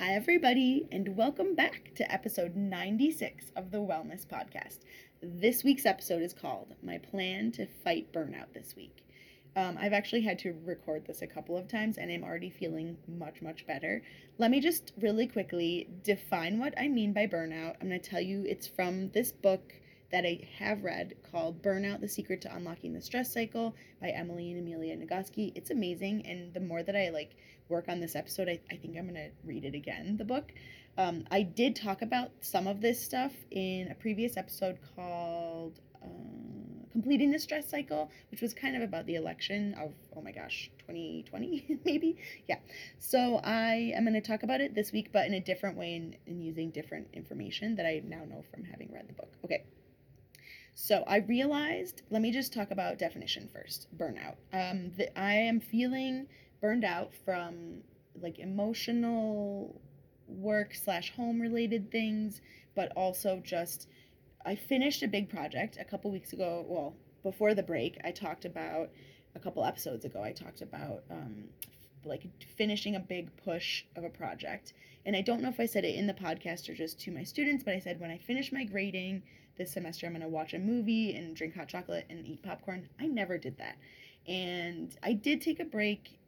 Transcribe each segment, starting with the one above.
Hi, everybody, and welcome back to episode 96 of the Wellness Podcast. This week's episode is called My Plan to Fight Burnout This Week. Um, I've actually had to record this a couple of times and I'm already feeling much, much better. Let me just really quickly define what I mean by burnout. I'm going to tell you it's from this book that I have read called Burnout The Secret to Unlocking the Stress Cycle by Emily and Amelia Nagoski. It's amazing. And the more that I like work on this episode, I, I think I'm going to read it again, the book. Um, I did talk about some of this stuff in a previous episode called uh, Completing the Stress Cycle, which was kind of about the election of, oh my gosh, 2020, maybe? Yeah. So I am going to talk about it this week, but in a different way and, and using different information that I now know from having read the book. Okay. So I realized, let me just talk about definition first burnout. Um, that I am feeling burned out from like emotional work slash home related things, but also just I finished a big project a couple weeks ago. Well, before the break, I talked about a couple episodes ago. I talked about um, like finishing a big push of a project, and I don't know if I said it in the podcast or just to my students, but I said when I finish my grading this semester I'm going to watch a movie and drink hot chocolate and eat popcorn. I never did that. And I did take a break.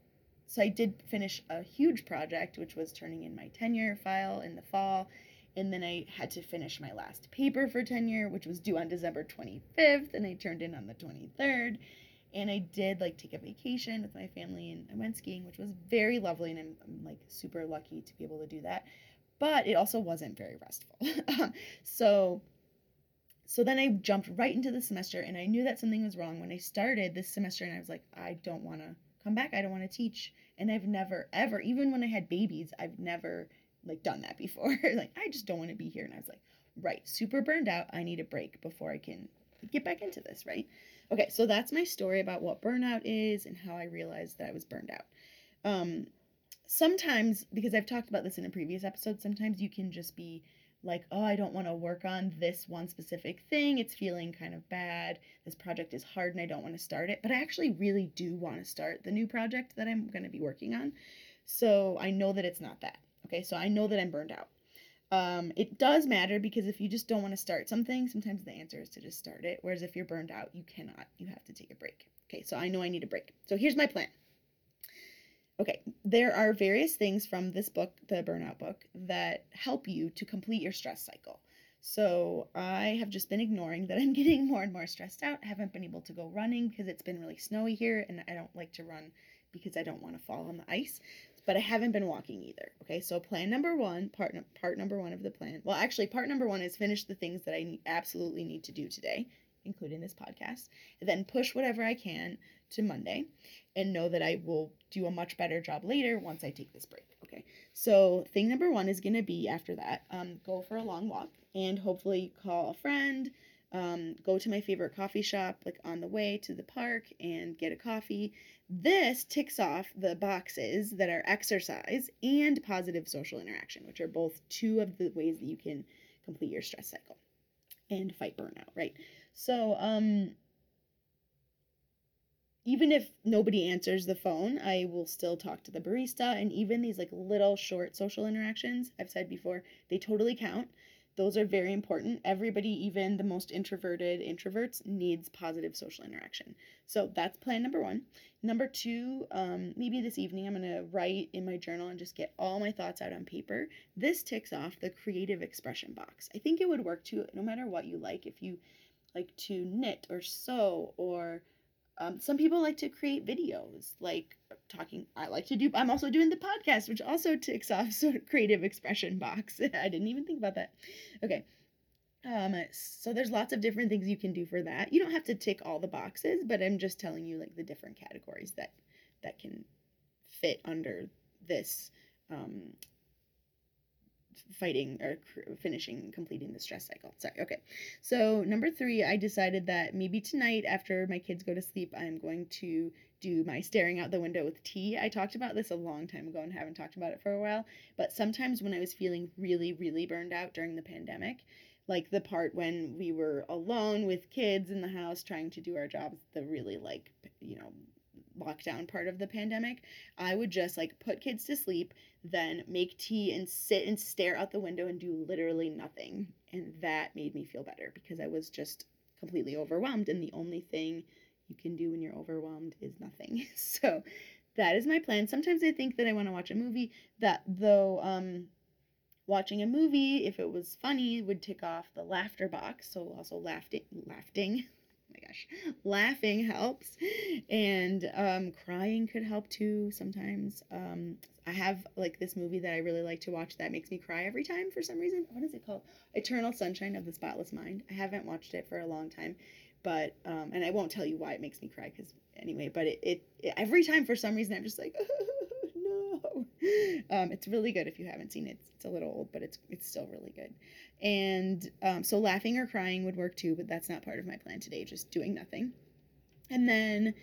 So I did finish a huge project, which was turning in my tenure file in the fall. And then I had to finish my last paper for tenure, which was due on December 25th, and I turned in on the 23rd. And I did like take a vacation with my family and I went skiing, which was very lovely. And I'm, I'm like super lucky to be able to do that. But it also wasn't very restful. so so then I jumped right into the semester and I knew that something was wrong when I started this semester and I was like, I don't want to come back. I don't want to teach. And I've never, ever, even when I had babies, I've never like done that before. like, I just don't want to be here. And I was like, right, super burned out. I need a break before I can get back into this, right? Okay, so that's my story about what burnout is and how I realized that I was burned out. Um, sometimes, because I've talked about this in a previous episode, sometimes you can just be like, oh, I don't want to work on this one specific thing. It's feeling kind of bad. This project is hard and I don't want to start it. But I actually really do want to start the new project that I'm going to be working on. So I know that it's not that. Okay, so I know that I'm burned out. Um, it does matter because if you just don't want to start something, sometimes the answer is to just start it. Whereas if you're burned out, you cannot. You have to take a break. Okay, so I know I need a break. So here's my plan. Okay, there are various things from this book, the Burnout book, that help you to complete your stress cycle. So I have just been ignoring that I'm getting more and more stressed out. I haven't been able to go running because it's been really snowy here and I don't like to run because I don't want to fall on the ice. But I haven't been walking either. Okay, so plan number one, part part number one of the plan. Well, actually, part number one is finish the things that I absolutely need to do today, including this podcast. And then push whatever I can to Monday and know that I will do a much better job later once I take this break. Okay. So thing number one is gonna be after that, um, go for a long walk and hopefully call a friend, um, go to my favorite coffee shop like on the way to the park and get a coffee. This ticks off the boxes that are exercise and positive social interaction, which are both two of the ways that you can complete your stress cycle and fight burnout, right? So, um, even if nobody answers the phone, I will still talk to the barista. And even these like little short social interactions, I've said before, they totally count. Those are very important. Everybody, even the most introverted introverts, needs positive social interaction. So that's plan number one. Number two, um, maybe this evening I'm going to write in my journal and just get all my thoughts out on paper. This ticks off the creative expression box. I think it would work too, no matter what you like. If you like to knit or sew or um, some people like to create videos, like talking. I like to do. I'm also doing the podcast, which also ticks off sort of creative expression box. I didn't even think about that. Okay. Um, so there's lots of different things you can do for that. You don't have to tick all the boxes, but I'm just telling you like the different categories that that can fit under this um, fighting or finishing completing the stress cycle. Sorry okay. So number three i decided that maybe tonight after my kids go to sleep i'm going to do my staring out the window with tea. I talked about this a long time ago and haven't talked about it for a while but sometimes when i was feeling really really burned out during the pandemic like the part when we were alone with kids in the house trying to do our jobs the really like you know lockdown part of the pandemic, I would just like put kids to sleep, then make tea and sit and stare out the window and do literally nothing. And that made me feel better because I was just completely overwhelmed. And the only thing you can do when you're overwhelmed is nothing. So that is my plan. Sometimes I think that I want to watch a movie that though um watching a movie if it was funny would tick off the laughter box. So also laughing laughing my gosh, laughing helps, and um, crying could help too sometimes. Um, I have like this movie that I really like to watch that makes me cry every time for some reason. What is it called? Eternal Sunshine of the Spotless Mind. I haven't watched it for a long time, but um, and I won't tell you why it makes me cry because anyway. But it, it, it every time for some reason I'm just like. Um, it's really good if you haven't seen it. It's, it's, a little old, but it's it's still really good. And um, so laughing or crying would work too, but that's not part of my plan today. Just doing nothing. And then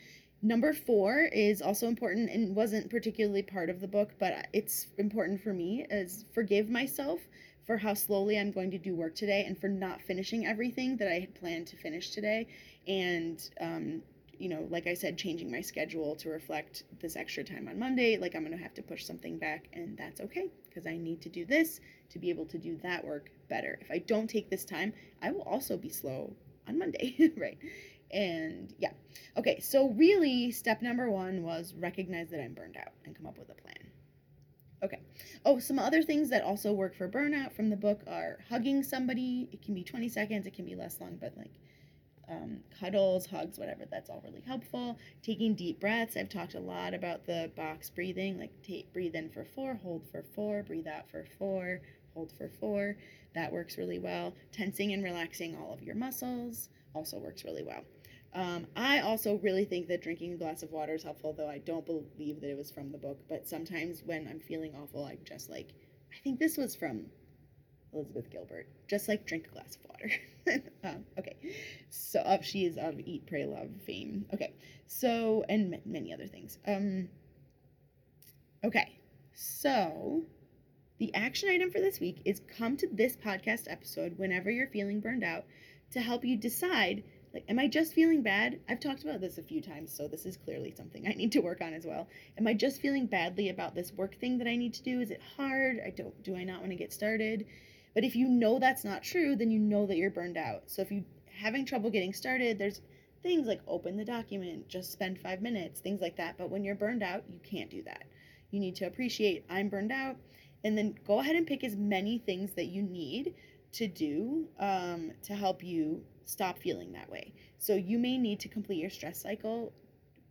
number four is also important and wasn't particularly part of the book, but it's important for me. Is forgive myself for how slowly I'm going to do work today and for not finishing everything that I had planned to finish today, and um, you know, like I said, changing my schedule to reflect this extra time on Monday. Like, I'm going to have to push something back, and that's okay because I need to do this to be able to do that work better. If I don't take this time, I will also be slow on Monday, right? And yeah. Okay, so really, step number one was recognize that I'm burned out and come up with a plan. Okay. Oh, some other things that also work for burnout from the book are hugging somebody. It can be 20 seconds, it can be less long, but like um, cuddles, hugs, whatever. That's all really helpful. Taking deep breaths. I've talked a lot about the box breathing, like take, breathe in for four, hold for four, breathe out for four, hold for four. That works really well. Tensing and relaxing all of your muscles also works really well. Um, I also really think that drinking a glass of water is helpful, though I don't believe that it was from the book. But sometimes when I'm feeling awful, I'm just like, I think this was from Elizabeth Gilbert. Just like drink a glass of water. um, okay, so uh, she is of Eat, Pray, Love fame. Okay, so and m- many other things. Um, okay, so the action item for this week is come to this podcast episode whenever you're feeling burned out to help you decide like am i just feeling bad i've talked about this a few times so this is clearly something i need to work on as well am i just feeling badly about this work thing that i need to do is it hard i don't do i not want to get started but if you know that's not true, then you know that you're burned out. So if you're having trouble getting started, there's things like open the document, just spend five minutes, things like that. But when you're burned out, you can't do that. You need to appreciate I'm burned out, and then go ahead and pick as many things that you need to do um, to help you stop feeling that way. So you may need to complete your stress cycle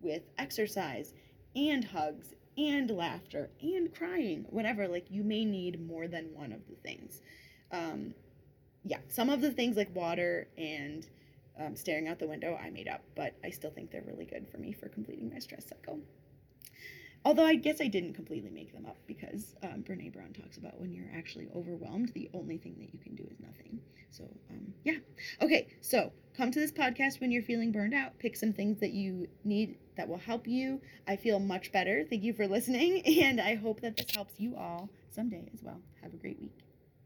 with exercise and hugs and laughter and crying, whatever. Like you may need more than one of the things um, yeah, some of the things like water and um, staring out the window I made up, but I still think they're really good for me for completing my stress cycle. Although I guess I didn't completely make them up because um, Brene Brown talks about when you're actually overwhelmed, the only thing that you can do is nothing. So, um, yeah. Okay, so come to this podcast when you're feeling burned out. Pick some things that you need that will help you. I feel much better. Thank you for listening, and I hope that this helps you all someday as well. Have a great week.